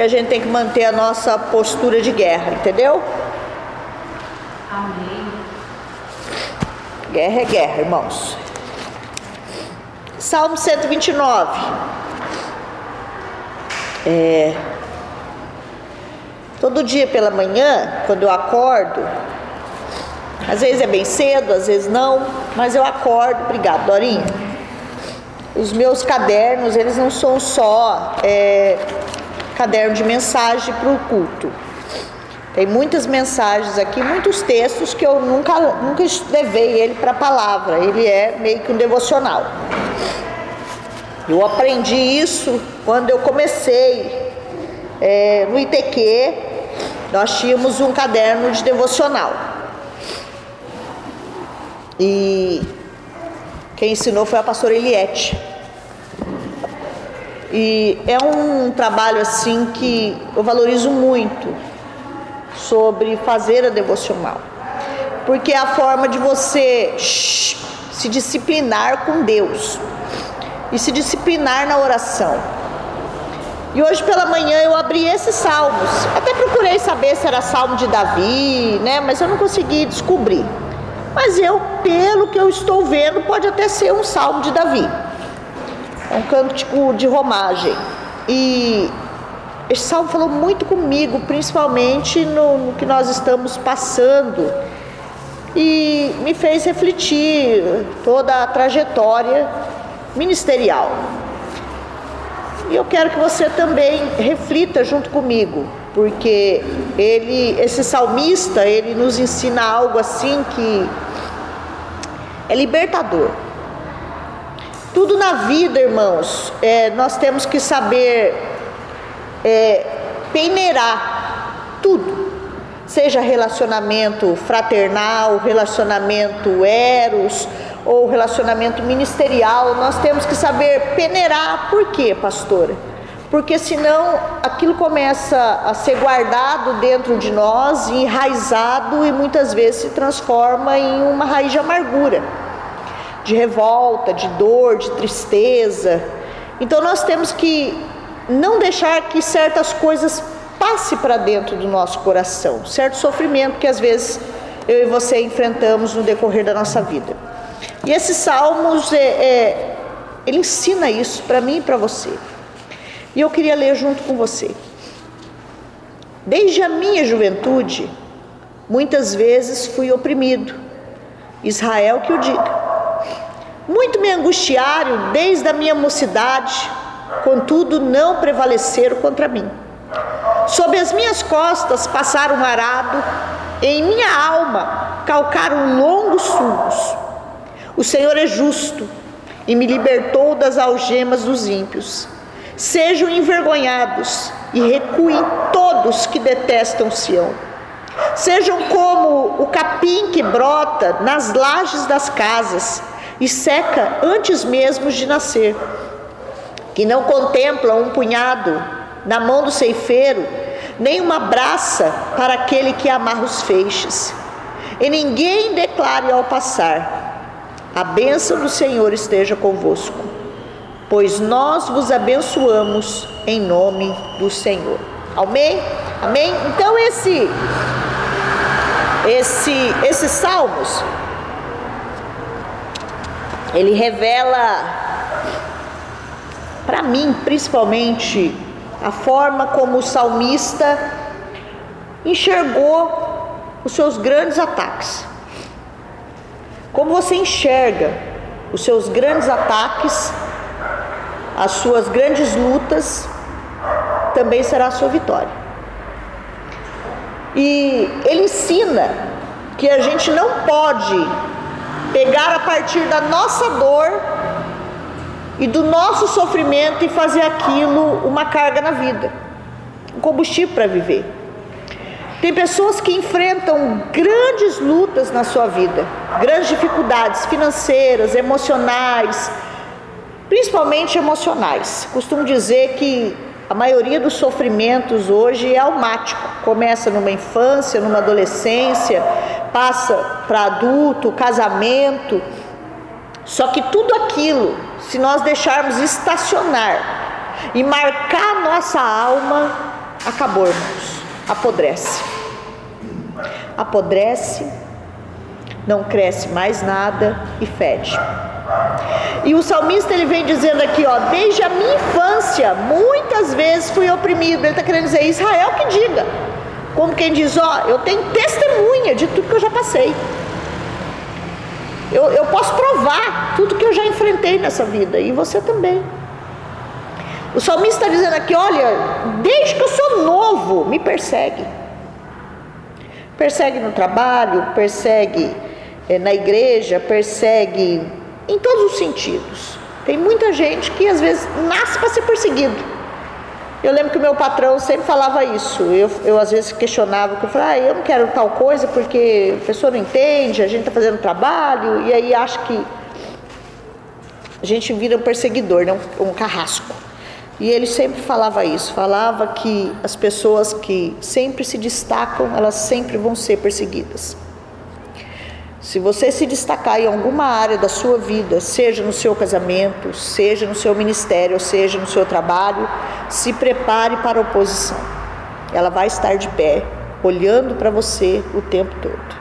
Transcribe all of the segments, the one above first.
que a gente tem que manter a nossa postura de guerra, entendeu? Amém. Guerra é guerra, irmãos. Salmo 129. É, todo dia pela manhã, quando eu acordo, às vezes é bem cedo, às vezes não, mas eu acordo. Obrigado, Dorinha. Os meus cadernos, eles não são só é, caderno de mensagem para o culto. Tem muitas mensagens aqui, muitos textos que eu nunca, nunca levei ele para a palavra. Ele é meio que um devocional. Eu aprendi isso quando eu comecei é, no ITQ. Nós tínhamos um caderno de devocional. E quem ensinou foi a pastora Eliette. E é um trabalho assim que eu valorizo muito sobre fazer a devocional. Porque é a forma de você se disciplinar com Deus e se disciplinar na oração. E hoje pela manhã eu abri esses salmos. Até procurei saber se era salmo de Davi, né? Mas eu não consegui descobrir. Mas eu, pelo que eu estou vendo, pode até ser um salmo de Davi. É um cântico de romagem. E esse salmo falou muito comigo, principalmente no, no que nós estamos passando. E me fez refletir toda a trajetória ministerial. E eu quero que você também reflita junto comigo, porque ele, esse salmista, ele nos ensina algo assim que é libertador. Tudo na vida, irmãos, é, nós temos que saber é, peneirar tudo, seja relacionamento fraternal, relacionamento eros ou relacionamento ministerial, nós temos que saber peneirar. Por quê, pastora? Porque senão aquilo começa a ser guardado dentro de nós, enraizado e muitas vezes se transforma em uma raiz de amargura, de revolta, de dor, de tristeza. Então nós temos que não deixar que certas coisas passe para dentro do nosso coração, certo sofrimento que às vezes eu e você enfrentamos no decorrer da nossa vida. E esses salmos, é, é, ele ensina isso para mim e para você. E eu queria ler junto com você. Desde a minha juventude, muitas vezes fui oprimido. Israel que o diga. Muito me angustiaram desde a minha mocidade, contudo não prevaleceram contra mim. Sob as minhas costas passaram um arado, em minha alma calcaram longos sulcos. O Senhor é justo e me libertou das algemas dos ímpios. Sejam envergonhados e recuem todos que detestam Sião. Sejam como o capim que brota nas lajes das casas e seca antes mesmo de nascer, que não contemplam um punhado na mão do ceifeiro, nem uma braça para aquele que amarra os feixes. E ninguém declare ao passar: a bênção do Senhor esteja convosco, pois nós vos abençoamos em nome do Senhor. Amém? Amém? Então esse esse esses salmos ele revela para mim, principalmente, a forma como o salmista enxergou os seus grandes ataques. Como você enxerga os seus grandes ataques, as suas grandes lutas, também será a sua vitória. E ele ensina que a gente não pode pegar a partir da nossa dor e do nosso sofrimento e fazer aquilo uma carga na vida, um combustível para viver. Tem pessoas que enfrentam grandes lutas na sua vida, grandes dificuldades financeiras, emocionais, principalmente emocionais. Costumo dizer que a maioria dos sofrimentos hoje é almático. Começa numa infância, numa adolescência, passa para adulto, casamento. Só que tudo aquilo, se nós deixarmos estacionar e marcar nossa alma, acabou, irmãos. Apodrece. Apodrece, não cresce mais nada e fede. E o salmista ele vem dizendo aqui, ó, desde a minha infância, muitas vezes fui oprimido. Ele está querendo dizer, Israel que diga. Como quem diz, ó, eu tenho testemunha de tudo que eu já passei. Eu, eu posso provar tudo que eu já enfrentei nessa vida, e você também. O salmista está dizendo aqui: olha, desde que eu sou novo, me persegue. Persegue no trabalho, persegue é, na igreja, persegue em todos os sentidos. Tem muita gente que às vezes nasce para ser perseguido. Eu lembro que o meu patrão sempre falava isso. Eu, eu às vezes questionava, eu falava, ah, eu não quero tal coisa porque a pessoa não entende, a gente está fazendo trabalho, e aí acha que a gente vira um perseguidor, né? um, um carrasco. E ele sempre falava isso, falava que as pessoas que sempre se destacam, elas sempre vão ser perseguidas. Se você se destacar em alguma área da sua vida, seja no seu casamento, seja no seu ministério, seja no seu trabalho, se prepare para a oposição. Ela vai estar de pé, olhando para você o tempo todo.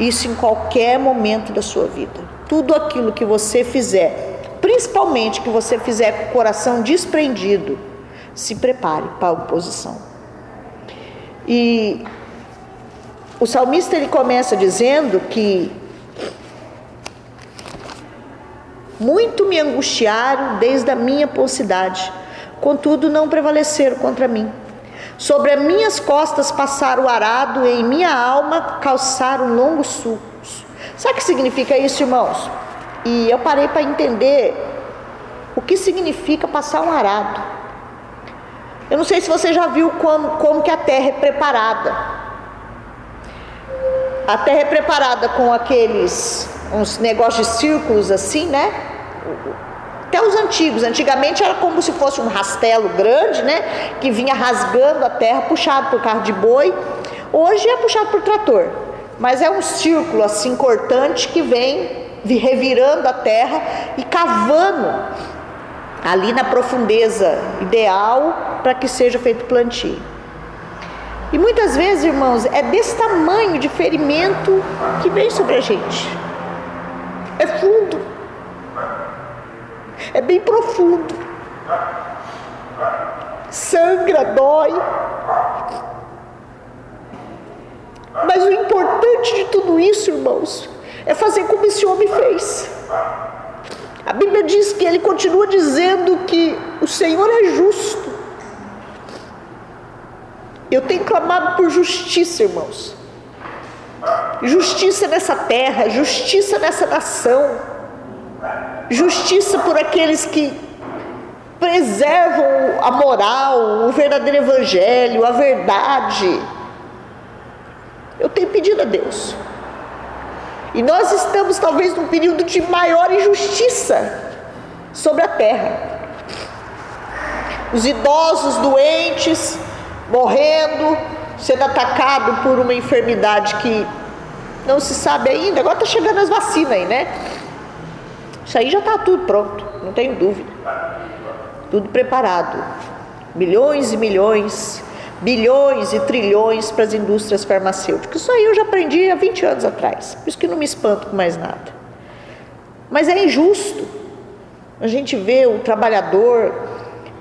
Isso em qualquer momento da sua vida. Tudo aquilo que você fizer, principalmente que você fizer com o coração desprendido, se prepare para a oposição. E o salmista ele começa dizendo que muito me angustiaram desde a minha pocidade, contudo não prevaleceram contra mim. Sobre as minhas costas passaram o arado e em minha alma calçaram longos sulcos. Sabe o que significa isso, irmãos? E eu parei para entender o que significa passar um arado. Eu não sei se você já viu como, como que a terra é preparada. A terra é preparada com aqueles uns negócios de círculos assim, né? Até os antigos, antigamente era como se fosse um rastelo grande, né? Que vinha rasgando a terra, puxado por carro de boi. Hoje é puxado por trator, mas é um círculo assim cortante que vem revirando a terra e cavando ali na profundeza ideal para que seja feito plantio. E muitas vezes, irmãos, é desse tamanho de ferimento que vem sobre a gente. É fundo. É bem profundo. Sangra, dói. Mas o importante de tudo isso, irmãos, é fazer como esse homem fez. A Bíblia diz que ele continua dizendo que o Senhor é justo eu tenho clamado por justiça, irmãos. Justiça nessa terra, justiça nessa nação. Justiça por aqueles que preservam a moral, o verdadeiro evangelho, a verdade. Eu tenho pedido a Deus. E nós estamos talvez num período de maior injustiça sobre a terra. Os idosos doentes, morrendo, sendo atacado por uma enfermidade que não se sabe ainda. Agora está chegando as vacinas aí, né? Isso aí já está tudo pronto, não tenho dúvida. Tudo preparado. Milhões e milhões, bilhões e trilhões para as indústrias farmacêuticas. Isso aí eu já aprendi há 20 anos atrás. Por isso que não me espanto com mais nada. Mas é injusto. A gente vê o trabalhador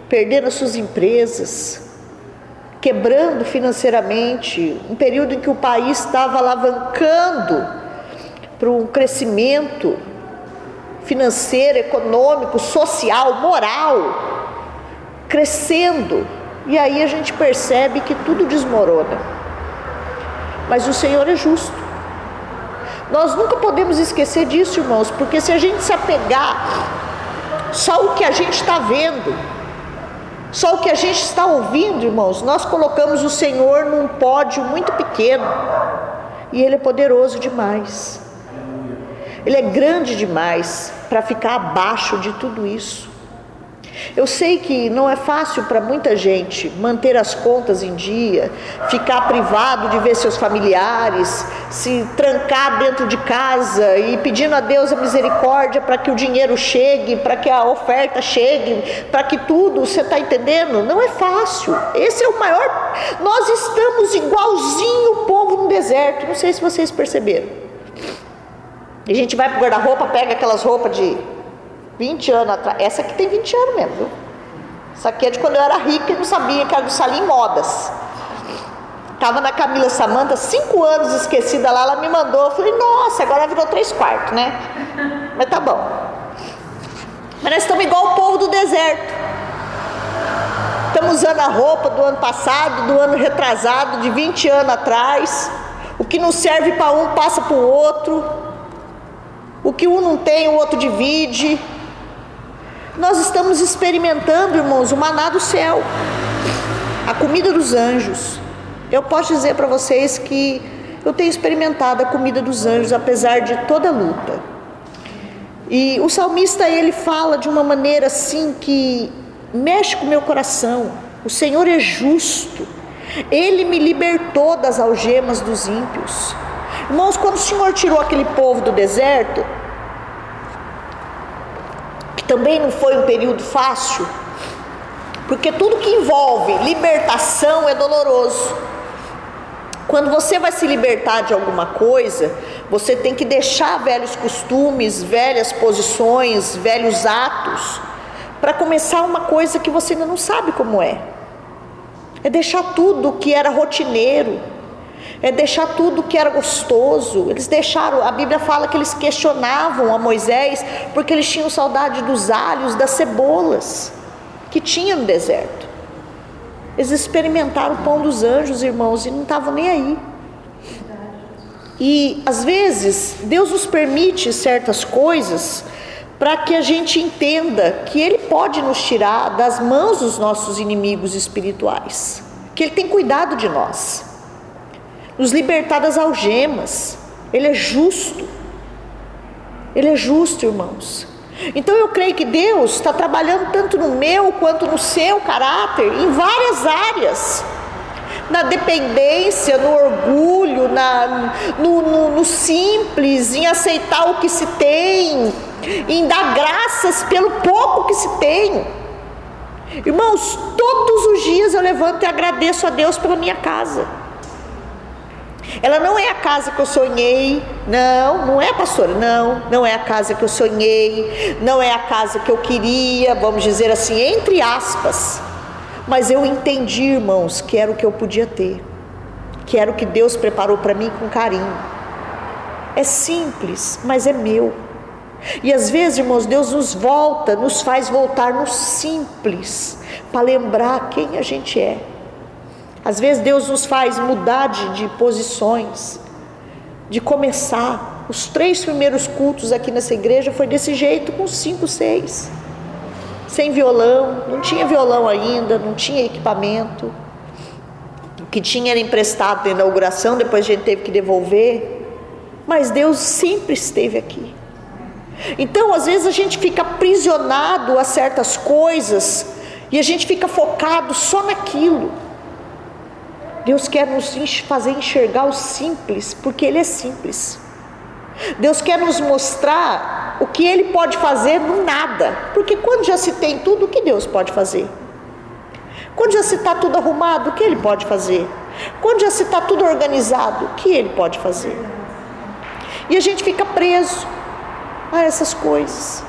perdendo as suas empresas, quebrando financeiramente, um período em que o país estava alavancando para um crescimento financeiro, econômico, social, moral, crescendo. E aí a gente percebe que tudo desmorona. Mas o Senhor é justo. Nós nunca podemos esquecer disso, irmãos, porque se a gente se apegar só o que a gente está vendo, só o que a gente está ouvindo, irmãos, nós colocamos o Senhor num pódio muito pequeno. E Ele é poderoso demais. Ele é grande demais para ficar abaixo de tudo isso. Eu sei que não é fácil para muita gente manter as contas em dia, ficar privado de ver seus familiares, se trancar dentro de casa e pedindo a Deus a misericórdia para que o dinheiro chegue, para que a oferta chegue, para que tudo, você está entendendo? Não é fácil. Esse é o maior. Nós estamos igualzinho o povo no deserto. Não sei se vocês perceberam. A gente vai para o guarda-roupa, pega aquelas roupas de 20 anos atrás. Essa aqui tem 20 anos mesmo, viu? Essa aqui é de quando eu era rica e não sabia que era do Salim Modas. Estava na Camila Samanta, cinco anos esquecida lá, ela me mandou. Eu falei, nossa, agora virou três quartos, né? Mas tá bom. Mas nós estamos igual o povo do deserto. Estamos usando a roupa do ano passado, do ano retrasado, de 20 anos atrás. O que não serve para um passa para o outro. O que um não tem, o outro divide. Nós estamos experimentando, irmãos, o maná do céu, a comida dos anjos. Eu posso dizer para vocês que eu tenho experimentado a comida dos anjos, apesar de toda a luta. E o salmista ele fala de uma maneira assim que mexe com o meu coração. O Senhor é justo. Ele me libertou das algemas dos ímpios. Irmãos, quando o Senhor tirou aquele povo do deserto, também não foi um período fácil, porque tudo que envolve libertação é doloroso. Quando você vai se libertar de alguma coisa, você tem que deixar velhos costumes, velhas posições, velhos atos, para começar uma coisa que você ainda não sabe como é. É deixar tudo que era rotineiro, é deixar tudo que era gostoso. Eles deixaram, a Bíblia fala que eles questionavam a Moisés porque eles tinham saudade dos alhos, das cebolas que tinha no deserto. Eles experimentaram o pão dos anjos, irmãos, e não estavam nem aí. E às vezes Deus nos permite certas coisas para que a gente entenda que Ele pode nos tirar das mãos dos nossos inimigos espirituais, que Ele tem cuidado de nós nos libertar das algemas. Ele é justo. Ele é justo, irmãos. Então eu creio que Deus está trabalhando tanto no meu quanto no seu caráter, em várias áreas. Na dependência, no orgulho, na, no, no, no simples, em aceitar o que se tem, em dar graças pelo pouco que se tem. Irmãos, todos os dias eu levanto e agradeço a Deus pela minha casa. Ela não é a casa que eu sonhei, não, não é, pastora, não, não é a casa que eu sonhei, não é a casa que eu queria, vamos dizer assim, entre aspas. Mas eu entendi, irmãos, que era o que eu podia ter, que era o que Deus preparou para mim com carinho. É simples, mas é meu. E às vezes, irmãos, Deus nos volta, nos faz voltar no simples, para lembrar quem a gente é. Às vezes Deus nos faz mudar de, de posições, de começar. Os três primeiros cultos aqui nessa igreja foi desse jeito, com cinco, seis. Sem violão, não tinha violão ainda, não tinha equipamento. O que tinha era emprestado na inauguração, depois a gente teve que devolver. Mas Deus sempre esteve aqui. Então, às vezes a gente fica aprisionado a certas coisas e a gente fica focado só naquilo. Deus quer nos fazer enxergar o simples, porque Ele é simples. Deus quer nos mostrar o que Ele pode fazer no nada, porque quando já se tem tudo, o que Deus pode fazer? Quando já se está tudo arrumado, o que Ele pode fazer? Quando já se está tudo organizado, o que Ele pode fazer? E a gente fica preso a essas coisas.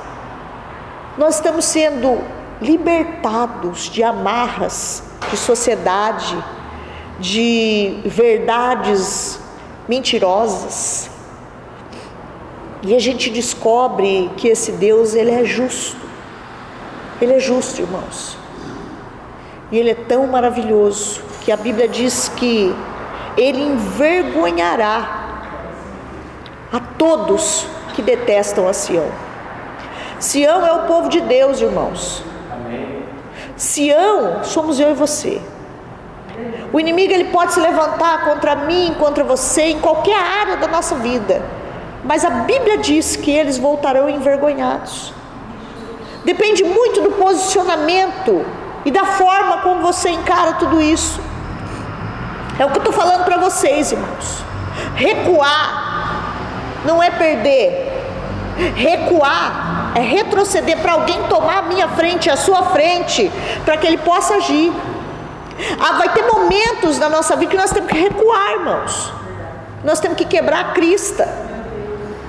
Nós estamos sendo libertados de amarras de sociedade, de verdades mentirosas. E a gente descobre que esse Deus, ele é justo. Ele é justo, irmãos. E ele é tão maravilhoso que a Bíblia diz que ele envergonhará a todos que detestam a Sião. Sião é o povo de Deus, irmãos. Amém. Sião somos eu e você. O inimigo ele pode se levantar contra mim, contra você, em qualquer área da nossa vida. Mas a Bíblia diz que eles voltarão envergonhados. Depende muito do posicionamento e da forma como você encara tudo isso. É o que eu estou falando para vocês, irmãos. Recuar não é perder. Recuar é retroceder para alguém tomar a minha frente, a sua frente, para que ele possa agir. Ah, vai ter momentos na nossa vida que nós temos que recuar, irmãos. Nós temos que quebrar a crista.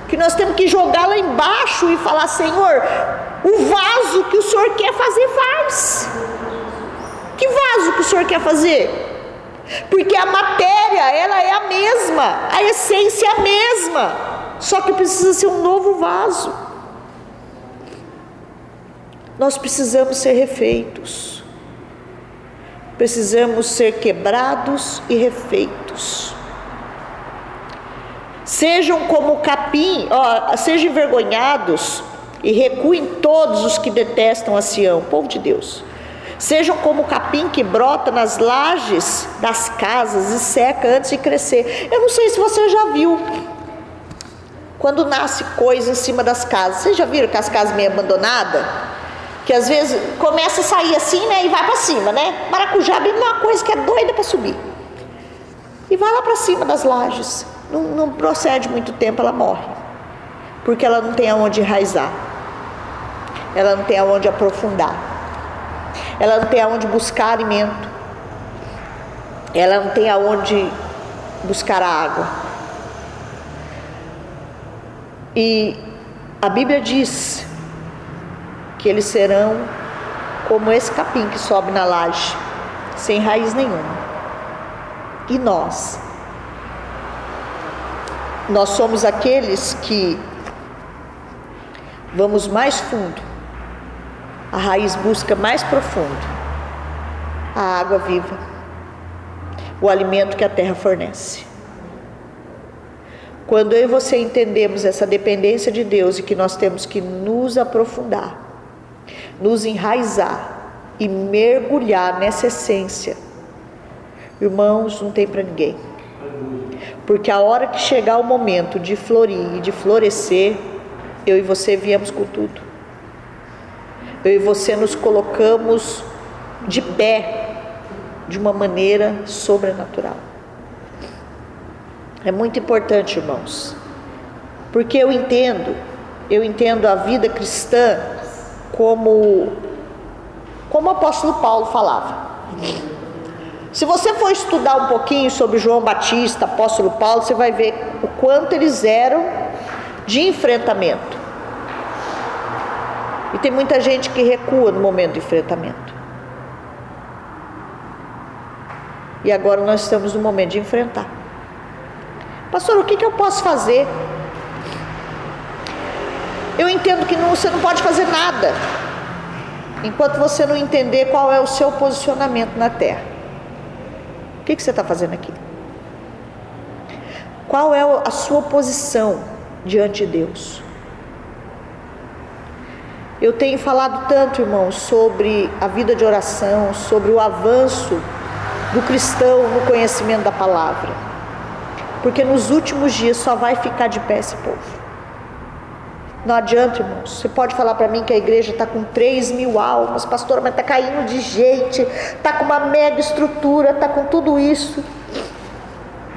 Que nós temos que jogar lá embaixo e falar: Senhor, o vaso que o Senhor quer fazer, faz. Que vaso que o Senhor quer fazer? Porque a matéria, ela é a mesma, a essência é a mesma, só que precisa ser um novo vaso. Nós precisamos ser refeitos, precisamos ser quebrados e refeitos. Sejam como capim, ó, sejam envergonhados e recuem todos os que detestam a Sião, povo de Deus. Sejam como o capim que brota nas lajes das casas e seca antes de crescer. Eu não sei se você já viu. Quando nasce coisa em cima das casas. Vocês já viram que as casas meio abandonadas? Que às vezes começa a sair assim, né? E vai para cima, né? Maracujá é uma coisa que é doida para subir. E vai lá para cima das lajes. Não, não procede muito tempo, ela morre. Porque ela não tem aonde enraizar. Ela não tem aonde aprofundar ela não tem aonde buscar alimento, ela não tem aonde buscar a água. E a Bíblia diz que eles serão como esse capim que sobe na laje, sem raiz nenhuma. E nós? Nós somos aqueles que vamos mais fundo a raiz busca mais profundo a água viva, o alimento que a terra fornece. Quando eu e você entendemos essa dependência de Deus e que nós temos que nos aprofundar, nos enraizar e mergulhar nessa essência, irmãos, não tem para ninguém. Porque a hora que chegar o momento de florir e de florescer, eu e você viemos com tudo eu e você nos colocamos de pé de uma maneira sobrenatural. É muito importante, irmãos, porque eu entendo, eu entendo a vida cristã como como o apóstolo Paulo falava. Se você for estudar um pouquinho sobre João Batista, apóstolo Paulo, você vai ver o quanto eles eram de enfrentamento. E tem muita gente que recua no momento do enfrentamento. E agora nós estamos no momento de enfrentar. Pastor, o que, que eu posso fazer? Eu entendo que não, você não pode fazer nada enquanto você não entender qual é o seu posicionamento na terra. O que, que você está fazendo aqui? Qual é a sua posição diante de Deus? Eu tenho falado tanto, irmãos, sobre a vida de oração, sobre o avanço do cristão no conhecimento da palavra. Porque nos últimos dias só vai ficar de pé esse povo. Não adianta, irmãos. Você pode falar para mim que a igreja está com 3 mil almas, pastora, mas está caindo de gente, está com uma mega estrutura, está com tudo isso.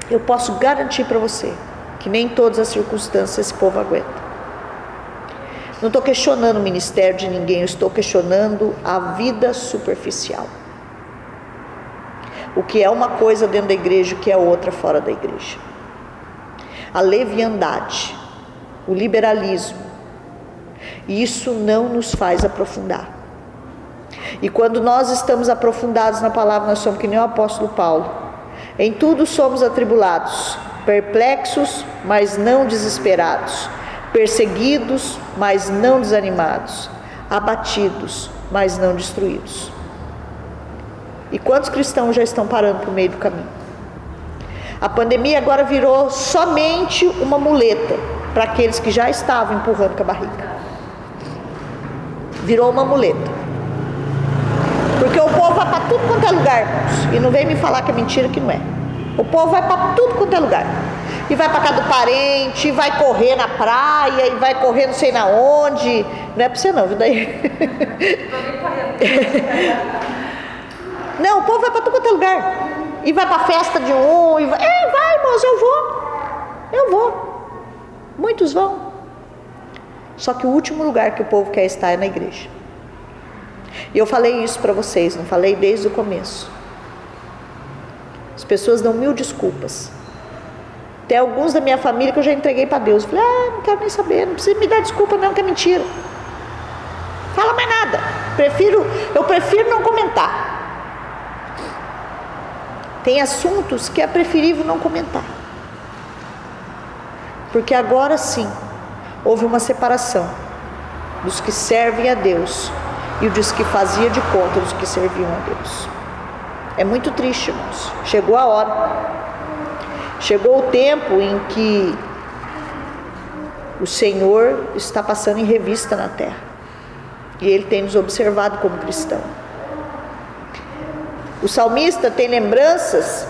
Eu posso garantir para você que nem todas as circunstâncias esse povo aguenta. Não estou questionando o ministério de ninguém, eu estou questionando a vida superficial. O que é uma coisa dentro da igreja, o que é outra fora da igreja. A leviandade, o liberalismo, isso não nos faz aprofundar. E quando nós estamos aprofundados na palavra, nós somos que nem o apóstolo Paulo. Em tudo somos atribulados, perplexos, mas não desesperados perseguidos, mas não desanimados, abatidos, mas não destruídos. E quantos cristãos já estão parando por meio do caminho? A pandemia agora virou somente uma muleta para aqueles que já estavam empurrando com a barriga. Virou uma muleta. Porque o povo vai para tudo quanto é lugar, irmãos. E não vem me falar que é mentira que não é. O povo vai para tudo quanto é lugar. e vai para casa do parente, e vai correr na praia, e vai correr não sei na onde. Não é para você não, viu daí? não, o povo vai para todo quanto é lugar. E vai para festa de um, e vai. É, vai, irmãos, eu vou. Eu vou. Muitos vão. Só que o último lugar que o povo quer estar é na igreja. E eu falei isso para vocês, não falei desde o começo. As pessoas dão mil desculpas. Tem alguns da minha família que eu já entreguei para Deus. Falei, ah, não quero nem saber, não precisa me dar desculpa não, que é mentira. Fala mais nada. Prefiro, eu prefiro não comentar. Tem assuntos que é preferível não comentar. Porque agora sim, houve uma separação dos que servem a Deus e dos que fazia de conta dos que serviam a Deus. É muito triste, irmãos. Chegou a hora. Chegou o tempo em que o Senhor está passando em revista na terra. E ele tem nos observado como cristão. O salmista tem lembranças,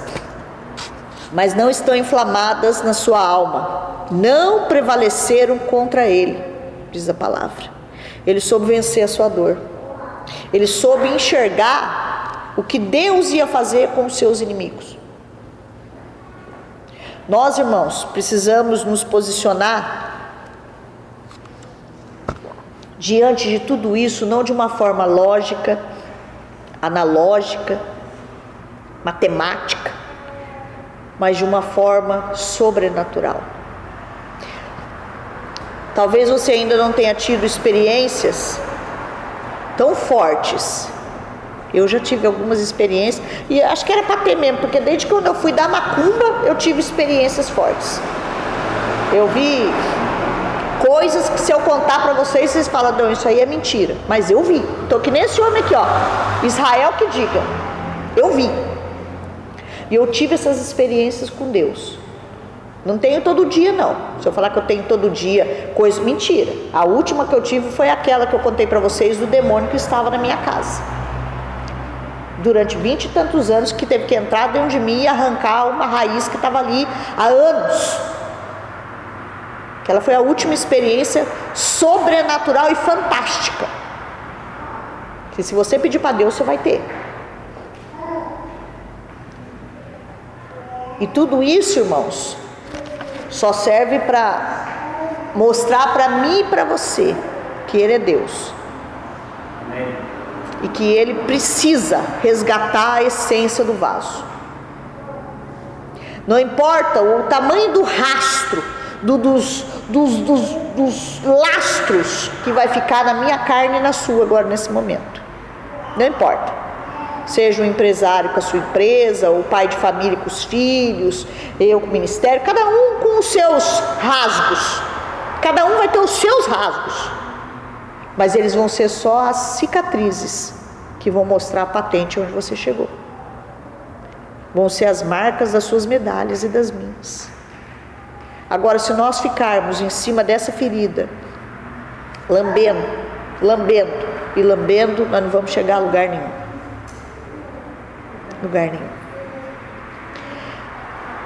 mas não estão inflamadas na sua alma. Não prevaleceram contra ele, diz a palavra. Ele soube vencer a sua dor. Ele soube enxergar o que Deus ia fazer com os seus inimigos. Nós, irmãos, precisamos nos posicionar diante de tudo isso, não de uma forma lógica, analógica, matemática, mas de uma forma sobrenatural. Talvez você ainda não tenha tido experiências tão fortes. Eu já tive algumas experiências e acho que era para ter mesmo, porque desde quando eu fui dar macumba eu tive experiências fortes. Eu vi coisas que se eu contar para vocês, vocês falam, não, isso aí é mentira. Mas eu vi. Tô que nem esse homem aqui, ó. Israel que diga. Eu vi. E eu tive essas experiências com Deus. Não tenho todo dia, não. Se eu falar que eu tenho todo dia, coisa mentira. A última que eu tive foi aquela que eu contei para vocês do demônio que estava na minha casa. Durante vinte e tantos anos que teve que entrar dentro de mim e arrancar uma raiz que estava ali há anos. Aquela foi a última experiência sobrenatural e fantástica. Que se você pedir para Deus, você vai ter. E tudo isso, irmãos, só serve para mostrar para mim e para você que Ele é Deus. E que Ele precisa resgatar a essência do vaso. Não importa o tamanho do rastro, do, dos, dos, dos, dos lastros que vai ficar na minha carne e na sua agora nesse momento. Não importa seja um empresário com a sua empresa, ou pai de família com os filhos, eu com o ministério, cada um com os seus rasgos. Cada um vai ter os seus rasgos. Mas eles vão ser só as cicatrizes que vão mostrar a patente onde você chegou. Vão ser as marcas das suas medalhas e das minhas. Agora, se nós ficarmos em cima dessa ferida, lambendo, lambendo e lambendo, nós não vamos chegar a lugar nenhum lugar nenhum.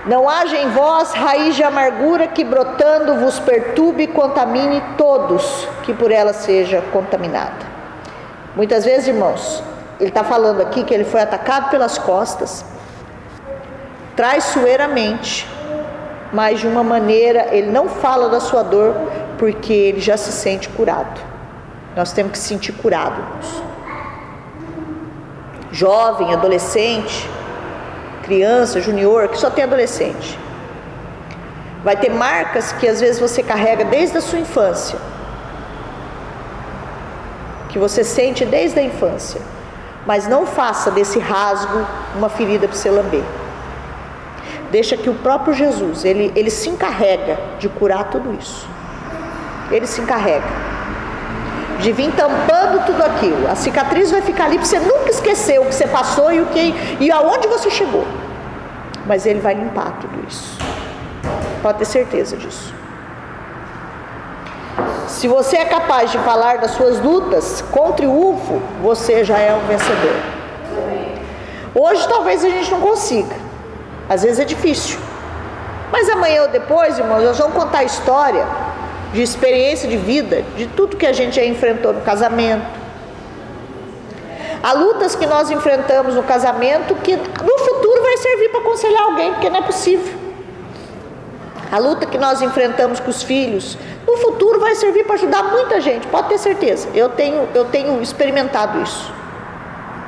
Não haja em vós raiz de amargura que brotando vos perturbe e contamine todos que por ela seja contaminada. Muitas vezes, irmãos, ele está falando aqui que ele foi atacado pelas costas, traiçoeiramente, mas de uma maneira, ele não fala da sua dor, porque ele já se sente curado. Nós temos que se sentir curados jovem, adolescente, criança, junior, que só tem adolescente. Vai ter marcas que às vezes você carrega desde a sua infância, que você sente desde a infância, mas não faça desse rasgo uma ferida para você lamber. Deixa que o próprio Jesus, ele, ele se encarrega de curar tudo isso. Ele se encarrega de vir tampando tudo aquilo. A cicatriz vai ficar ali para você nunca esquecer o que você passou e o que e aonde você chegou. Mas ele vai limpar tudo isso. Pode ter certeza disso. Se você é capaz de falar das suas lutas com triunfo, você já é um vencedor. Hoje talvez a gente não consiga. Às vezes é difícil. Mas amanhã ou depois, irmãos, nós vamos contar a história de experiência de vida, de tudo que a gente já enfrentou no casamento. Há lutas que nós enfrentamos no casamento que no futuro vai servir para aconselhar alguém, porque não é possível. A luta que nós enfrentamos com os filhos, no futuro vai servir para ajudar muita gente, pode ter certeza. Eu tenho, eu tenho experimentado isso.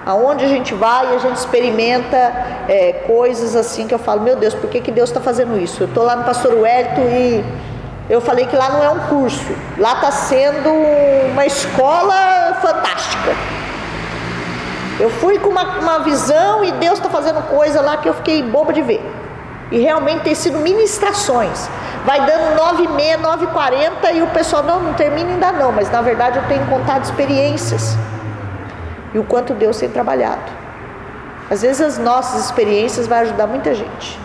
Aonde a gente vai, a gente experimenta é, coisas assim que eu falo, meu Deus, por que, que Deus está fazendo isso? Eu estou lá no Pastor Wellington e eu falei que lá não é um curso, lá está sendo uma escola fantástica. Eu fui com uma, uma visão e Deus está fazendo coisa lá que eu fiquei boba de ver. E realmente tem sido ministrações. Vai dando 9 e meia, 9 e 40 o pessoal, não, não termina ainda não, mas na verdade eu tenho contado experiências. E o quanto Deus tem trabalhado. Às vezes as nossas experiências vão ajudar muita gente.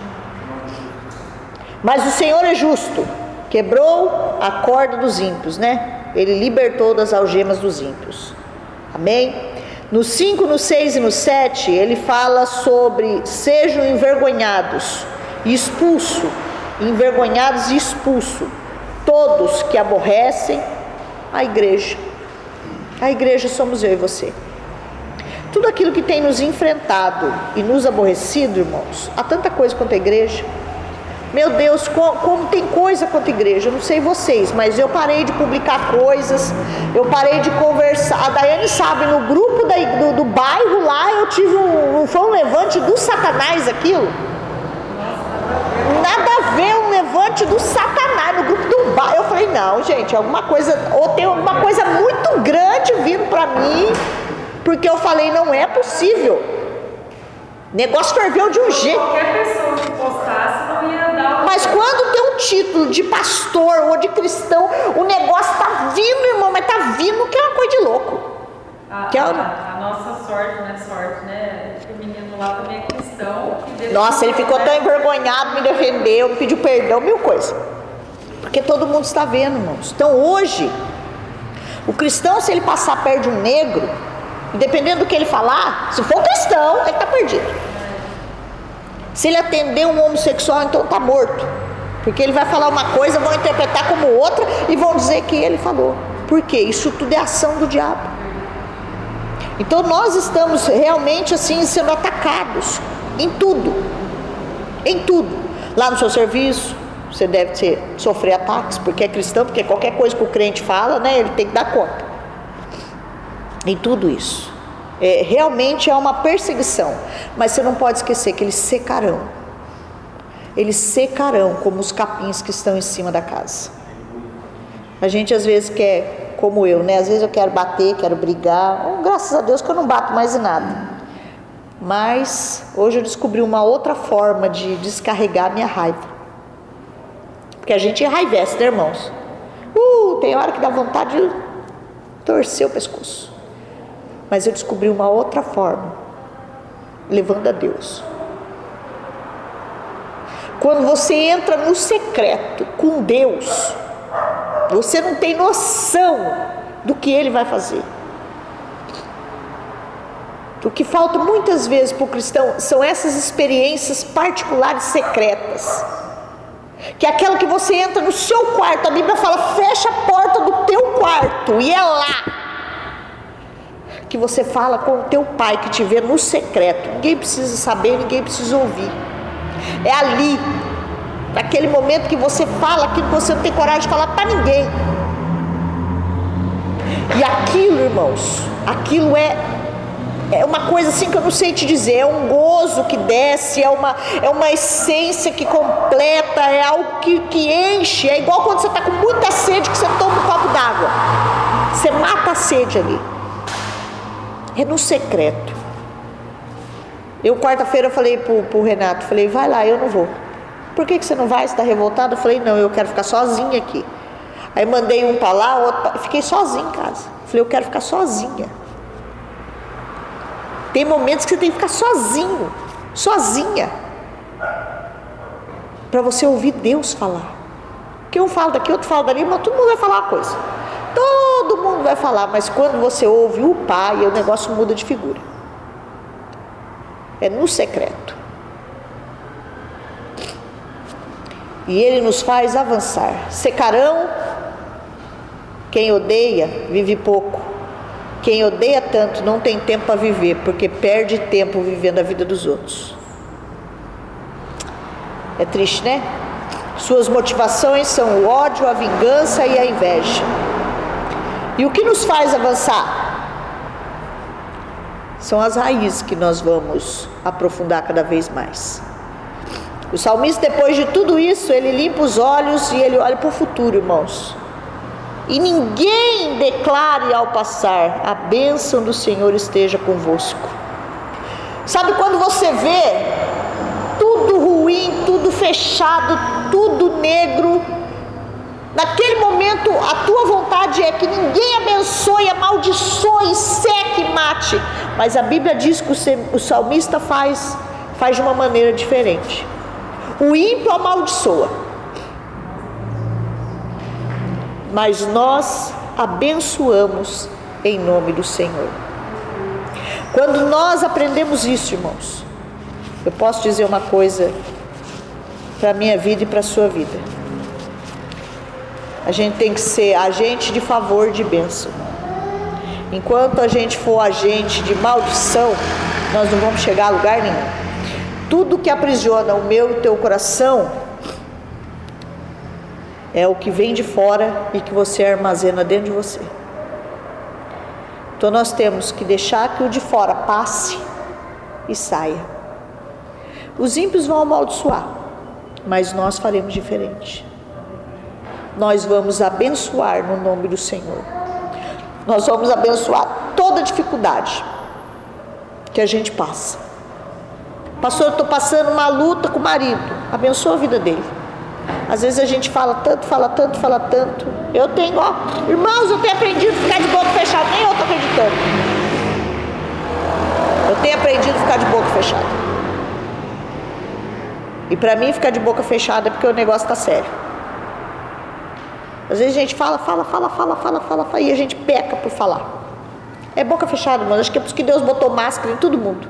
Mas o Senhor é justo. Quebrou a corda dos ímpios, né? Ele libertou das algemas dos ímpios. Amém? No 5, no 6 e no 7, ele fala sobre sejam envergonhados e expulso, envergonhados e expulso todos que aborrecem a igreja. A igreja somos eu e você. Tudo aquilo que tem nos enfrentado e nos aborrecido, irmãos, há tanta coisa quanto a igreja. Meu Deus, como, como, tem coisa contra a igreja, eu não sei vocês, mas eu parei de publicar coisas, eu parei de conversar. A Daiane sabe, no grupo da, do, do, bairro lá, eu tive um, um, foi um levante do satanás aquilo. Nada a ver um levante do satanás no grupo do bairro. Eu falei, não, gente, alguma coisa, ou tem alguma coisa muito grande vindo para mim, porque eu falei, não é possível. O negócio ferveu de um jeito. Qualquer pessoa que postasse. Mas quando tem um título de pastor ou de cristão, o negócio tá vindo, irmão, mas tá vindo que é uma coisa de louco. A, que é uma... a, a nossa sorte, né? Sorte, né? O menino lá também é cristão. Nossa, ele ficou tão envergonhado, me defendeu, me pediu perdão, mil coisas. Porque todo mundo está vendo, irmãos. Então hoje, o cristão, se ele passar perto de um negro, Dependendo do que ele falar, se for cristão, ele está perdido. Se ele atender um homossexual, então está morto. Porque ele vai falar uma coisa, vão interpretar como outra e vão dizer que ele falou. Por quê? Isso tudo é ação do diabo. Então nós estamos realmente assim sendo atacados em tudo. Em tudo. Lá no seu serviço, você deve ter, sofrer ataques, porque é cristão, porque qualquer coisa que o crente fala, né, ele tem que dar conta em tudo isso. É, realmente é uma perseguição, mas você não pode esquecer que eles secarão. Eles secarão como os capins que estão em cima da casa. A gente às vezes quer, como eu, né? Às vezes eu quero bater, quero brigar. Oh, graças a Deus que eu não bato mais em nada. Mas hoje eu descobri uma outra forma de descarregar minha raiva. Porque a gente enraivece, né, irmãos? Uh, tem hora que dá vontade de torcer o pescoço. Mas eu descobri uma outra forma, levando a Deus. Quando você entra no secreto com Deus, você não tem noção do que Ele vai fazer. O que falta muitas vezes para o cristão são essas experiências particulares secretas. Que é aquela que você entra no seu quarto, a Bíblia fala, fecha a porta do teu quarto e é lá que você fala com o teu pai que te vê no secreto. Ninguém precisa saber, ninguém precisa ouvir. É ali, naquele momento que você fala aquilo que você não tem coragem de falar para ninguém. E aquilo, irmãos, aquilo é é uma coisa assim que eu não sei te dizer, é um gozo que desce, é uma, é uma essência que completa, é algo que, que enche, é igual quando você está com muita sede que você toma um copo d'água. Você mata a sede ali. É no secreto. Eu, quarta-feira, falei pro, pro Renato, falei, vai lá, eu não vou. Por que, que você não vai? Você está revoltado? Eu falei, não, eu quero ficar sozinha aqui. Aí mandei um para lá, outro pra... Fiquei sozinha em casa. Falei, eu quero ficar sozinha. Tem momentos que você tem que ficar sozinho, sozinha. Para você ouvir Deus falar. Que um fala daqui, outro fala dali, mas todo mundo vai falar uma coisa. Todo mundo vai falar, mas quando você ouve o pai, o negócio muda de figura. É no secreto. e Ele nos faz avançar. Secarão, quem odeia, vive pouco. Quem odeia tanto não tem tempo para viver, porque perde tempo vivendo a vida dos outros. É triste, né? Suas motivações são o ódio, a vingança e a inveja. E o que nos faz avançar? São as raízes que nós vamos aprofundar cada vez mais. O salmista, depois de tudo isso, ele limpa os olhos e ele olha para o futuro, irmãos. E ninguém declare ao passar: a bênção do Senhor esteja convosco. Sabe quando você vê tudo ruim, tudo fechado, tudo negro, Naquele momento, a tua vontade é que ninguém abençoe, amaldiçoe, seque, mate. Mas a Bíblia diz que o salmista faz, faz de uma maneira diferente. O ímpio amaldiçoa. Mas nós abençoamos em nome do Senhor. Quando nós aprendemos isso, irmãos, eu posso dizer uma coisa para a minha vida e para a sua vida. A gente tem que ser agente de favor de bênção. Enquanto a gente for agente de maldição, nós não vamos chegar a lugar nenhum. Tudo que aprisiona o meu e o teu coração é o que vem de fora e que você armazena dentro de você. Então nós temos que deixar que o de fora passe e saia. Os ímpios vão amaldiçoar, mas nós faremos diferente. Nós vamos abençoar no nome do Senhor. Nós vamos abençoar toda dificuldade que a gente passa. Pastor, eu estou passando uma luta com o marido. Abençoa a vida dele. Às vezes a gente fala tanto, fala tanto, fala tanto. Eu tenho, ó, irmãos, eu tenho aprendido a ficar de boca fechada. Nem eu estou acreditando. Eu tenho aprendido a ficar de boca fechada. E para mim, ficar de boca fechada é porque o negócio está sério. Às vezes a gente fala, fala, fala, fala, fala, fala, fala e a gente peca por falar. É boca fechada, mano. Acho que é por isso que Deus botou máscara em todo mundo.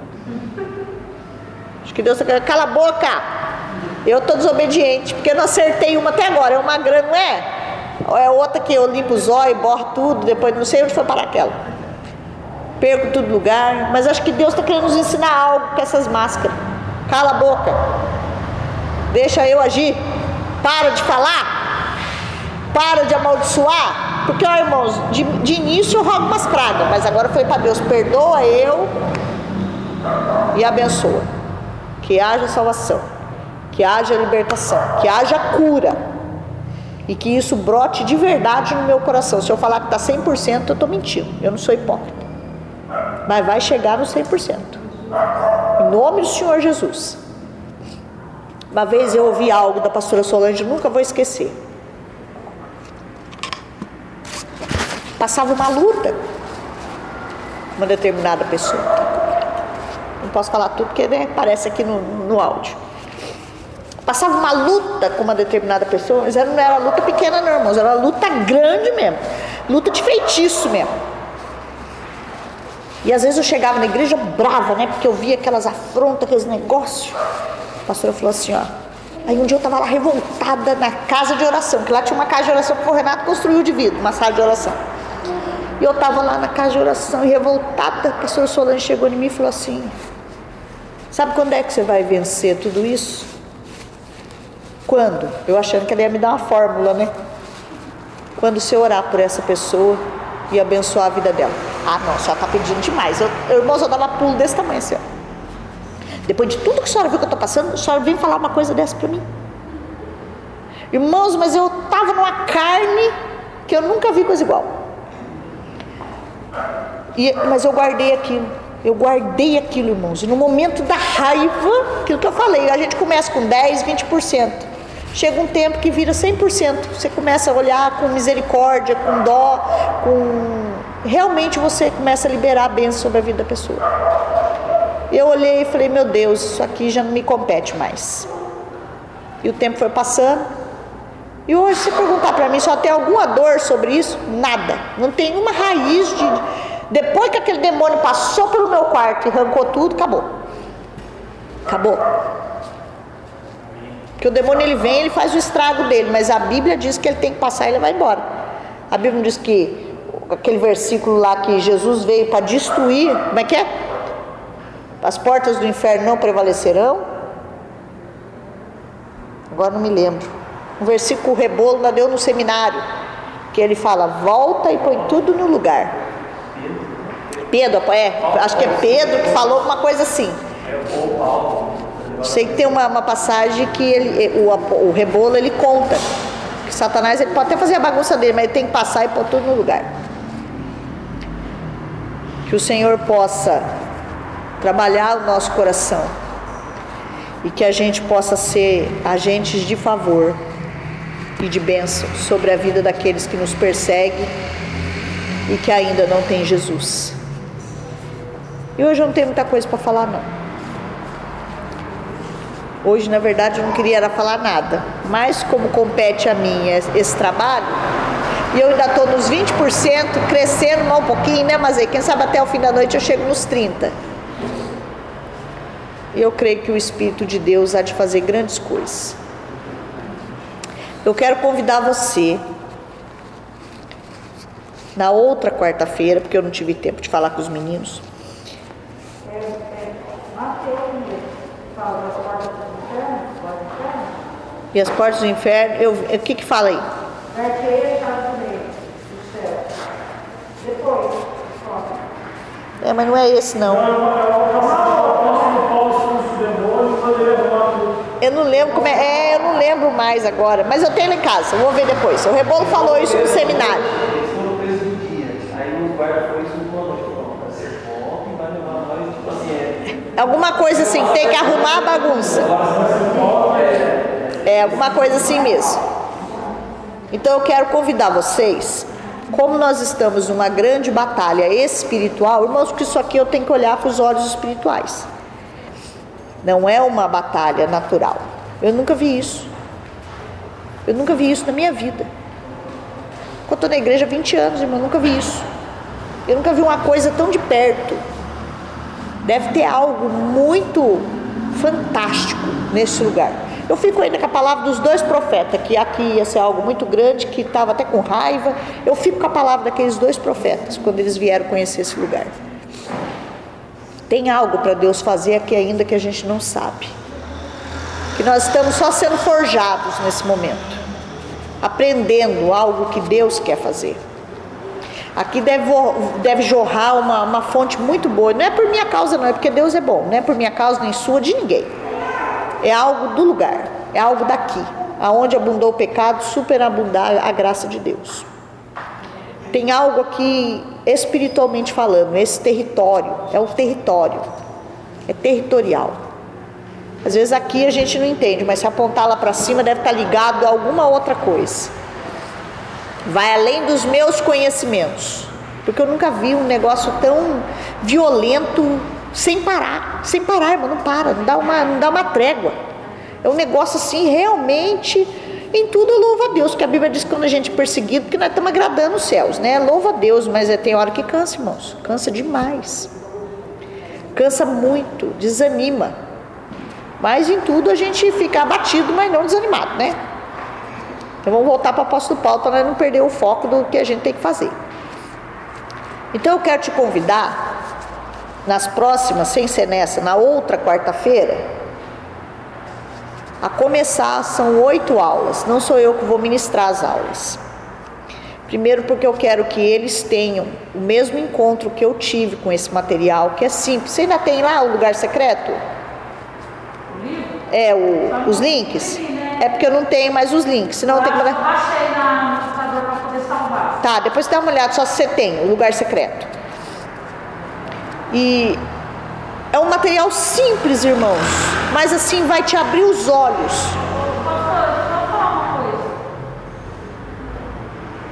Acho que Deus está cala a boca. Eu estou desobediente, porque eu não acertei uma até agora. É uma grande, não é? Ou é outra que eu limpo os olhos, borro tudo, depois não sei onde foi parar aquela. Perco tudo lugar. Mas acho que Deus está querendo nos ensinar algo com essas máscaras. Cala a boca. Deixa eu agir. Para de falar. Para de amaldiçoar. Porque, ó, irmãos, de, de início eu rogo umas pragas, mas agora foi para Deus. Perdoa eu e abençoa que haja salvação, que haja libertação, que haja cura e que isso brote de verdade no meu coração. Se eu falar que está 100%, eu estou mentindo, eu não sou hipócrita, mas vai chegar no 100%, em nome do Senhor Jesus. Uma vez eu ouvi algo da pastora Solange, nunca vou esquecer. Passava uma luta uma determinada pessoa. Não posso falar tudo porque né, aparece aqui no, no áudio. Passava uma luta com uma determinada pessoa, mas não era luta pequena, não, irmãos, era luta grande mesmo. Luta de feitiço mesmo. E às vezes eu chegava na igreja brava, né? Porque eu via aquelas afrontas, aqueles negócios. A pastora falou assim, ó. Aí um dia eu estava lá revoltada na casa de oração, que lá tinha uma casa de oração que o Renato construiu de vidro, uma sala de oração. E eu estava lá na casa de oração revoltada, a pastora Solange chegou em mim e falou assim: Sabe quando é que você vai vencer tudo isso? Quando? Eu achando que ela ia me dar uma fórmula, né? Quando você orar por essa pessoa e abençoar a vida dela. Ah, não, a senhora está pedindo demais. Eu, irmãos, eu dava pulo desse tamanho assim, ó. Depois de tudo que a senhora viu que eu estou passando, a senhora vem falar uma coisa dessa para mim. Irmãos, mas eu estava numa carne que eu nunca vi coisa igual. E, mas eu guardei aquilo. Eu guardei aquilo, irmãos. E no momento da raiva, aquilo que eu falei, a gente começa com 10, 20%. Chega um tempo que vira 100%. Você começa a olhar com misericórdia, com dó, com. Realmente você começa a liberar a bênção sobre a vida da pessoa. Eu olhei e falei: Meu Deus, isso aqui já não me compete mais. E o tempo foi passando. E hoje, se perguntar para mim, só tem alguma dor sobre isso? Nada. Não tem uma raiz de depois que aquele demônio passou pelo meu quarto e arrancou tudo, acabou. Acabou. Porque o demônio ele vem, ele faz o estrago dele, mas a Bíblia diz que ele tem que passar e ele vai embora. A Bíblia diz que aquele versículo lá que Jesus veio para destruir, como é que é? As portas do inferno não prevalecerão. Agora não me lembro. Um versículo rebolo ainda deu no seminário, que ele fala: volta e põe tudo no lugar. Pedro, é, acho que é Pedro que falou uma coisa assim. Sei que tem uma, uma passagem que ele, o, o rebolo ele conta que Satanás ele pode até fazer a bagunça dele, mas ele tem que passar e pôr tudo no lugar. Que o Senhor possa trabalhar o nosso coração e que a gente possa ser agentes de favor e de bênção sobre a vida daqueles que nos perseguem e que ainda não têm Jesus. E hoje eu não tenho muita coisa para falar não. Hoje, na verdade, eu não queria era falar nada, mas como compete a mim esse trabalho, e eu ainda estou nos 20%, crescendo mal um pouquinho, né? Mas aí, quem sabe até o fim da noite eu chego nos 30%. Eu creio que o Espírito de Deus há de fazer grandes coisas. Eu quero convidar você na outra quarta-feira, porque eu não tive tempo de falar com os meninos. Fala das portas do inferno, E as portas do inferno, eu, o que que fala aí? Depois, é, mas não é esse não. Eu não lembro como é. É, eu não lembro mais agora. Mas eu tenho em casa, vou ver depois. O Rebolo falou isso no seminário. Alguma coisa assim, tem que arrumar a bagunça. É, alguma coisa assim mesmo. Então eu quero convidar vocês como nós estamos numa grande batalha espiritual, irmãos, que isso aqui eu tenho que olhar com os olhos espirituais. Não é uma batalha natural. Eu nunca vi isso. Eu nunca vi isso na minha vida. Eu estou na igreja há 20 anos, irmão, eu nunca vi isso. Eu nunca vi uma coisa tão de perto. Deve ter algo muito fantástico nesse lugar. Eu fico ainda com a palavra dos dois profetas, que aqui ia ser algo muito grande, que estava até com raiva. Eu fico com a palavra daqueles dois profetas, quando eles vieram conhecer esse lugar. Tem algo para Deus fazer aqui ainda que a gente não sabe. Que nós estamos só sendo forjados nesse momento, aprendendo algo que Deus quer fazer. Aqui deve, deve jorrar uma, uma fonte muito boa. Não é por minha causa, não, é porque Deus é bom. Não é por minha causa nem sua, de ninguém. É algo do lugar, é algo daqui. Aonde abundou o pecado, superabundar a graça de Deus. Tem algo aqui espiritualmente falando, esse território, é o território, é territorial. Às vezes aqui a gente não entende, mas se apontar lá para cima deve estar tá ligado a alguma outra coisa. Vai além dos meus conhecimentos, porque eu nunca vi um negócio tão violento sem parar, sem parar, irmão, não para, não dá uma, não dá uma trégua. É um negócio assim realmente em tudo louva a Deus, porque a Bíblia diz que quando a gente é perseguido, porque nós estamos agradando os céus, né? Louva a Deus, mas é, tem hora que cansa, irmãos. Cansa demais. Cansa muito, desanima. Mas em tudo a gente fica abatido, mas não desanimado, né? Então vamos voltar para o apóstolo Paulo para não perder o foco do que a gente tem que fazer. Então eu quero te convidar, nas próximas, sem ser nessa, na outra quarta-feira, a começar, são oito aulas, não sou eu que vou ministrar as aulas. Primeiro, porque eu quero que eles tenham o mesmo encontro que eu tive com esse material, que é simples. Você ainda tem lá o lugar secreto? É, o, os links? É porque eu não tenho mais os links, senão eu tenho que. Baixei na computador para poder salvar. Tá, depois dá uma olhada só se você tem o lugar secreto. E é um material simples, irmãos, mas assim vai te abrir os olhos.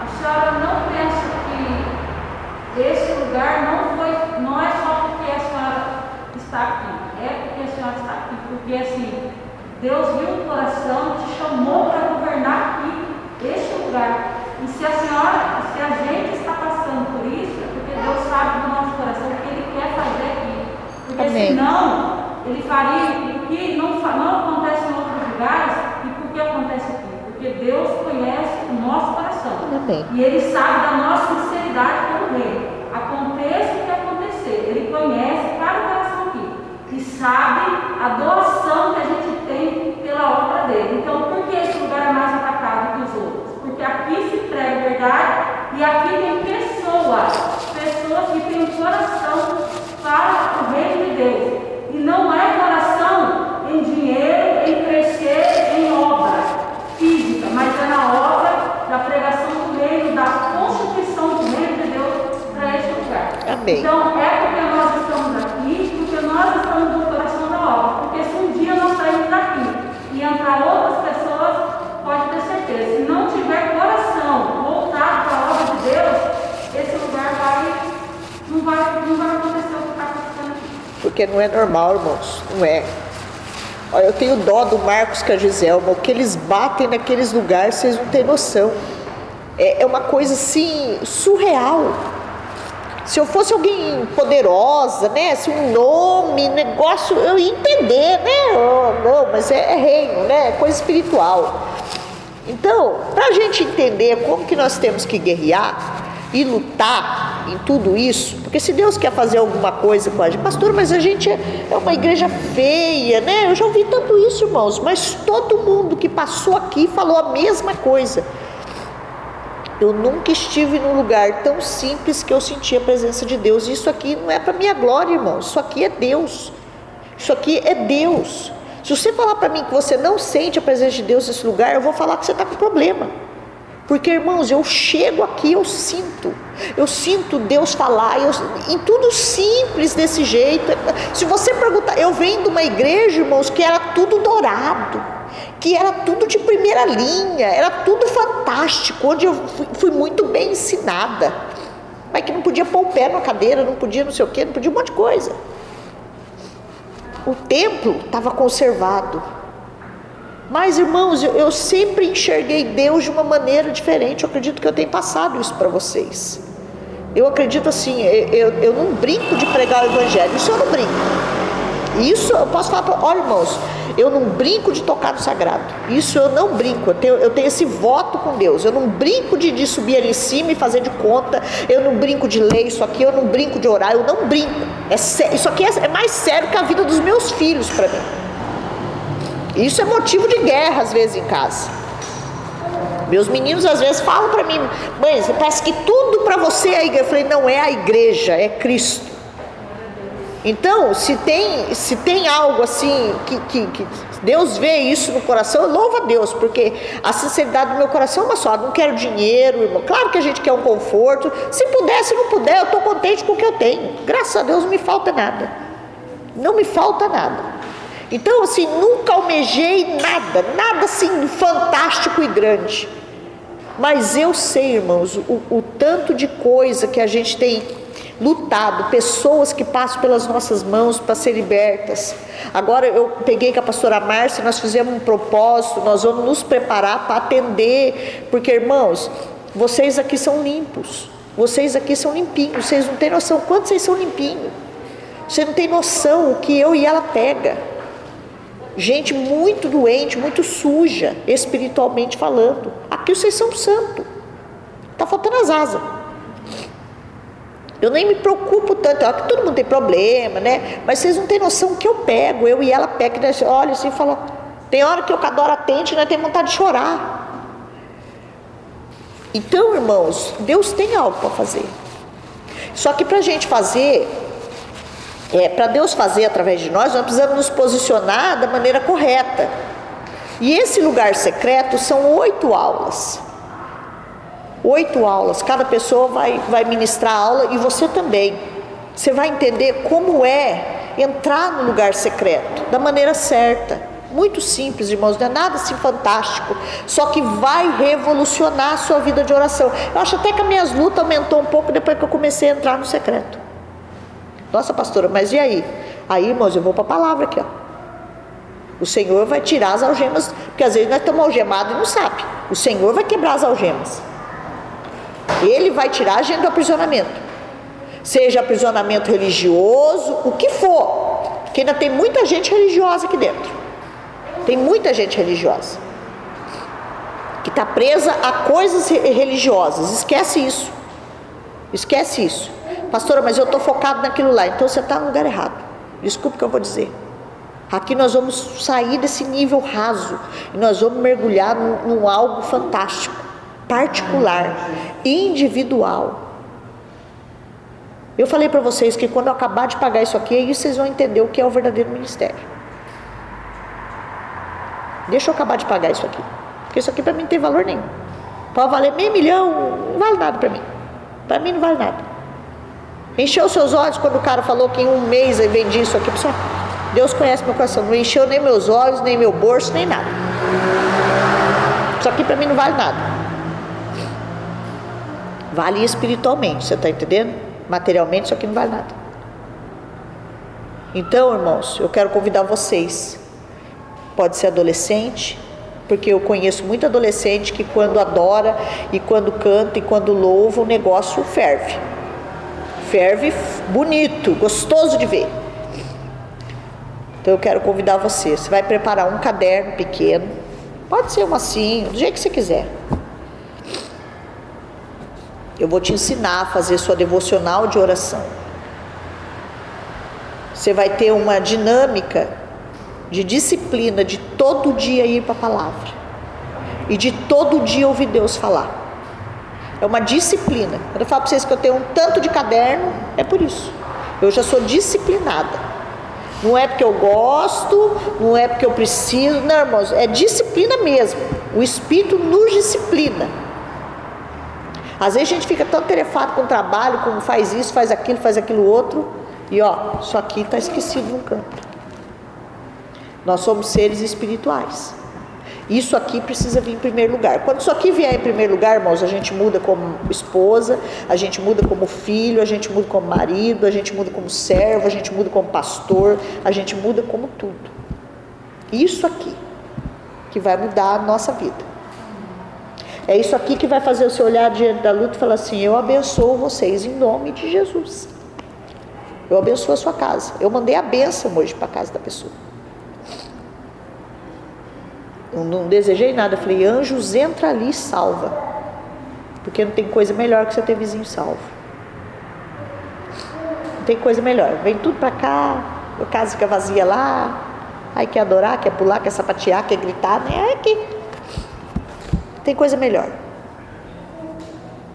A senhora não pensa que esse lugar não foi, não é só porque a senhora está aqui, é porque a senhora está aqui, porque assim, Deus viu o coração, te chamou para governar aqui, este lugar. E se a senhora, se a gente está passando por isso, é porque Deus sabe do nosso coração o que Ele quer fazer aqui. Porque senão, ele faria o que não, não acontece em outros lugares, Deus conhece o nosso coração. E Ele sabe da nossa sinceridade como rei. Aconteça o que acontecer, Ele conhece cada coração aqui. E sabe a doação que a gente tem pela obra dele. Então, por que esse lugar é mais atacado que os outros? Porque aqui se prega verdade e aqui tem pessoas, pessoas que têm um coração para o reino de Deus. E não é coração em dinheiro, em crescer, em obra física, mas é na obra da pregação do reino, da constituição do reino de Deus para este Amém. Então é porque nós estamos aqui, porque nós estamos no coração da obra. Porque se um dia nós sairmos daqui e entrar outras pessoas, pode ter certeza, se não tiver coração voltado para a obra de Deus, esse lugar vai, não vai, não vai acontecer o que está acontecendo aqui. Porque não é normal, irmãos. Não é. Olha, eu tenho dó do Marcos com a Giselma. O que eles batem naqueles lugares, vocês não têm noção. É, é uma coisa assim, surreal. Se eu fosse alguém poderosa, né? Se um nome, negócio, eu ia entender, né? Oh, não, mas é, é reino, né? É coisa espiritual. Então, para a gente entender como que nós temos que guerrear e lutar em tudo isso, porque se Deus quer fazer alguma coisa com a gente, pastor, mas a gente é é uma igreja feia, né? Eu já ouvi tanto isso, irmãos, mas todo mundo que passou aqui falou a mesma coisa. Eu nunca estive num lugar tão simples que eu senti a presença de Deus. Isso aqui não é para minha glória, irmãos. Isso aqui é Deus. Isso aqui é Deus. Se você falar para mim que você não sente a presença de Deus nesse lugar, eu vou falar que você está com problema. Porque, irmãos, eu chego aqui, eu sinto. Eu sinto Deus falar, eu, em tudo simples desse jeito. Se você perguntar, eu venho de uma igreja, irmãos, que era tudo dourado, que era tudo de primeira linha, era tudo fantástico, onde eu fui, fui muito bem ensinada. Mas que não podia pôr o pé na cadeira, não podia não sei o quê, não podia um monte de coisa. O templo estava conservado. Mas, irmãos, eu, eu, sempre enxerguei Deus de uma maneira diferente. Eu acredito que eu tenho passado isso para vocês. Eu acredito assim, eu, eu não brinco de pregar o Evangelho, isso eu não brinco. Isso eu posso falar para. Olha, irmãos, eu não brinco de tocar no sagrado. Isso eu não brinco. Eu tenho, eu tenho esse voto com Deus. Eu não brinco de, de subir ali em cima e fazer de conta. Eu não brinco de ler isso aqui. Eu não brinco de orar. Eu não brinco. É. Isso aqui é, é mais sério que a vida dos meus filhos para mim. Isso é motivo de guerra às vezes em casa. Meus meninos às vezes falam para mim, mãe, parece que tudo para você é a igreja. Eu falei, não é a igreja, é Cristo. Então, se tem, se tem algo assim que, que, que Deus vê isso no coração, louva a Deus, porque a sinceridade do meu coração é uma só. Não quero dinheiro, irmão. Claro que a gente quer um conforto. Se puder, se não puder, eu estou contente com o que eu tenho. Graças a Deus não me falta nada. Não me falta nada. Então, assim, nunca almejei nada, nada assim fantástico e grande. Mas eu sei, irmãos, o, o tanto de coisa que a gente tem lutado, pessoas que passam pelas nossas mãos para ser libertas. Agora eu peguei com a pastora Márcia, nós fizemos um propósito, nós vamos nos preparar para atender, porque irmãos, vocês aqui são limpos, vocês aqui são limpinhos, vocês não têm noção quanto vocês são limpinhos. Você não tem noção o que eu e ela pega. Gente muito doente, muito suja, espiritualmente falando. Aqui vocês são santos. Está faltando as asas. Eu nem me preocupo tanto, ó, que todo mundo tem problema, né? Mas vocês não têm noção o que eu pego, eu e ela pega, né? olha assim e fala, tem hora que eu cadoro atente, né? Tem vontade de chorar. Então, irmãos, Deus tem algo para fazer. Só que para a gente fazer, é, para Deus fazer através de nós, nós precisamos nos posicionar da maneira correta. E esse lugar secreto são oito aulas. Oito aulas, cada pessoa vai, vai ministrar aula e você também. Você vai entender como é entrar no lugar secreto, da maneira certa. Muito simples, irmãos, não é nada assim fantástico, só que vai revolucionar a sua vida de oração. Eu acho até que as minhas lutas aumentou um pouco depois que eu comecei a entrar no secreto. Nossa, pastora, mas e aí? Aí, irmãos, eu vou para a palavra aqui, ó. O Senhor vai tirar as algemas, porque às vezes nós estamos algemados e não sabe. O Senhor vai quebrar as algemas. Ele vai tirar a gente do aprisionamento. Seja aprisionamento religioso, o que for. Porque ainda tem muita gente religiosa aqui dentro. Tem muita gente religiosa. Que está presa a coisas religiosas. Esquece isso. Esquece isso. Pastora, mas eu estou focado naquilo lá. Então você está no lugar errado. Desculpe o que eu vou dizer. Aqui nós vamos sair desse nível raso e nós vamos mergulhar num, num algo fantástico, particular, individual. Eu falei para vocês que quando eu acabar de pagar isso aqui, aí vocês vão entender o que é o verdadeiro ministério. Deixa eu acabar de pagar isso aqui, porque isso aqui para mim não tem valor nenhum. Pode valer meio milhão, não vale nada para mim. Para mim não vale nada. Encheu seus olhos quando o cara falou que em um mês eu vendi isso aqui, pessoal. Deus conhece meu coração, não encheu nem meus olhos, nem meu bolso, nem nada. Isso aqui para mim não vale nada. Vale espiritualmente, você está entendendo? Materialmente, isso aqui não vale nada. Então, irmãos, eu quero convidar vocês. Pode ser adolescente, porque eu conheço muito adolescente que quando adora e quando canta e quando louva, o negócio ferve. Ferve bonito, gostoso de ver. Então eu quero convidar você. Você vai preparar um caderno pequeno, pode ser um assim, do jeito que você quiser. Eu vou te ensinar a fazer sua devocional de oração. Você vai ter uma dinâmica de disciplina de todo dia ir para a palavra e de todo dia ouvir Deus falar. É uma disciplina. Quando eu falo para vocês que eu tenho um tanto de caderno, é por isso. Eu já sou disciplinada. Não é porque eu gosto, não é porque eu preciso, não, irmãos, é disciplina mesmo. O Espírito nos disciplina. Às vezes a gente fica tão tarefado com o trabalho, como faz isso, faz aquilo, faz aquilo outro, e ó, isso aqui está esquecido no canto. Nós somos seres espirituais. Isso aqui precisa vir em primeiro lugar. Quando isso aqui vier em primeiro lugar, irmãos, a gente muda como esposa, a gente muda como filho, a gente muda como marido, a gente muda como servo, a gente muda como pastor, a gente muda como tudo. Isso aqui que vai mudar a nossa vida. É isso aqui que vai fazer você olhar diante da luta e falar assim: Eu abençoo vocês em nome de Jesus. Eu abençoo a sua casa. Eu mandei a bênção hoje para a casa da pessoa. Eu não desejei nada. Eu falei, anjos, entra ali e salva. Porque não tem coisa melhor que você ter vizinho salvo. Não tem coisa melhor. Vem tudo para cá, a casa fica vazia lá. Aí quer adorar, quer pular, quer sapatear, quer gritar, né? É aqui. Tem coisa melhor.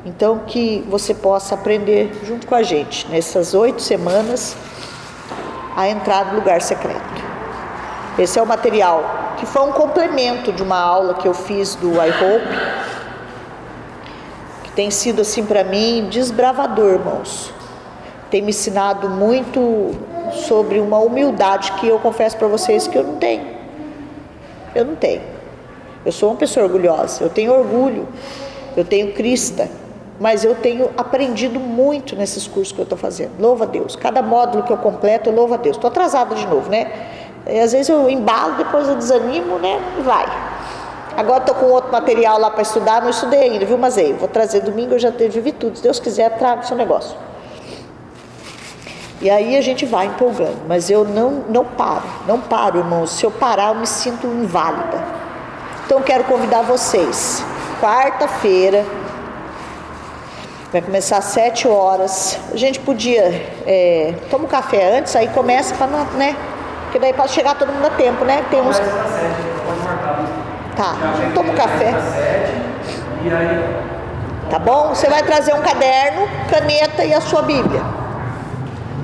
Então que você possa aprender junto com a gente nessas oito semanas a entrar no lugar secreto. Esse é o material que foi um complemento de uma aula que eu fiz do iHope, que tem sido assim para mim desbravador, irmãos. Tem me ensinado muito sobre uma humildade que eu confesso para vocês que eu não tenho. Eu não tenho. Eu sou uma pessoa orgulhosa, eu tenho orgulho, eu tenho crista, mas eu tenho aprendido muito nesses cursos que eu estou fazendo. Louva a Deus. Cada módulo que eu completo, eu louvo a Deus. Estou atrasada de novo, né? E às vezes eu embalo, depois eu desanimo, né? E vai. Agora estou com outro material lá para estudar, não estudei ainda, viu, mas aí, vou trazer domingo, eu já vi tudo. Se Deus quiser, trago o seu negócio. E aí a gente vai empolgando, mas eu não, não paro, não paro, irmãos. Se eu parar, eu me sinto inválida. Então quero convidar vocês. Quarta-feira, vai começar às sete horas. A gente podia é, toma um café antes, aí começa para né? Porque daí pode chegar todo mundo a tempo, né? Tem uns. Tá, toma um café. Tá bom? Você vai trazer um caderno, caneta e a sua Bíblia.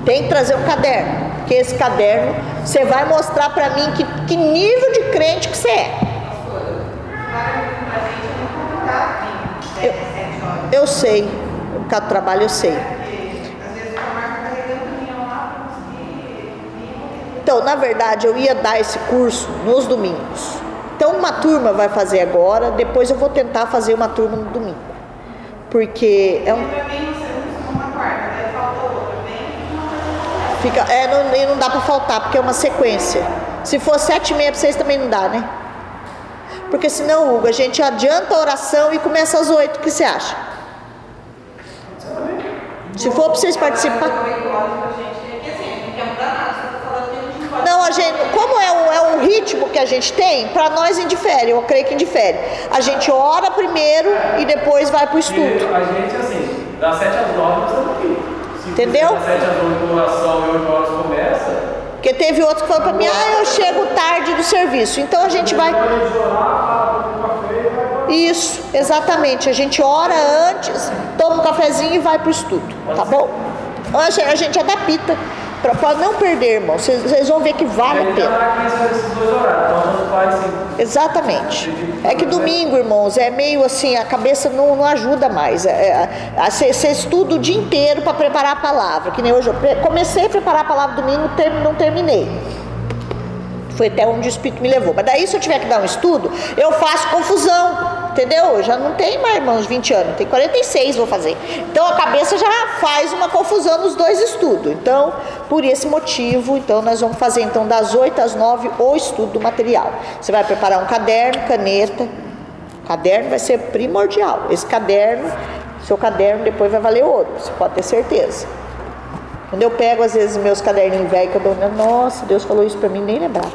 Tem que trazer um caderno. Porque esse caderno você vai mostrar para mim que, que nível de crente que você é. Eu, eu sei, o bocado de trabalho eu sei. Então, na verdade, eu ia dar esse curso nos domingos. Então, uma turma vai fazer agora, depois eu vou tentar fazer uma turma no domingo. Porque é um. Fica, é, não, e não dá para faltar, porque é uma sequência. Se for sete e meia para vocês também não dá, né? Porque senão, Hugo, a gente adianta a oração e começa às oito. O que você acha? Se for para vocês participarem. Não, a gente, como é um, é um ritmo que a gente tem, para nós indifere, eu creio que indifere. A gente ora primeiro e depois vai para o estudo. A gente, assim, das 7 às 9 nós estamos aqui. Entendeu? Das 7 às 8 oração e 8 horas começa. Porque teve outro que falou para mim, ah, eu chego tarde do serviço. Então a gente vai. Isso, exatamente. A gente ora antes, toma um cafezinho e vai para o estudo, tá bom? A gente adapta para não perder, irmão. Vocês vão ver que vale a pena. horários. Então. Exatamente. É que domingo, irmãos, é meio assim, a cabeça não, não ajuda mais. Você estuda o dia inteiro para preparar a palavra. Que nem hoje eu comecei a preparar a palavra domingo, não terminei. Foi até onde o Espírito me levou. Mas daí, se eu tiver que dar um estudo, eu faço confusão. Entendeu? Eu já não tenho mais, irmãos, 20 anos, tem 46 vou fazer. Então a cabeça já faz uma confusão nos dois estudos. Então, por esse motivo, então nós vamos fazer então das 8 às 9 o estudo do material. Você vai preparar um caderno, caneta. Caderno vai ser primordial. Esse caderno, seu caderno depois vai valer ouro, você pode ter certeza. Quando eu pego, às vezes, meus caderninhos velhos, que eu dou, nossa, Deus falou isso para mim, nem lembrar.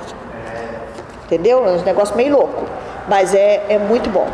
Entendeu? É um negócio meio louco. Mas é, é muito bom.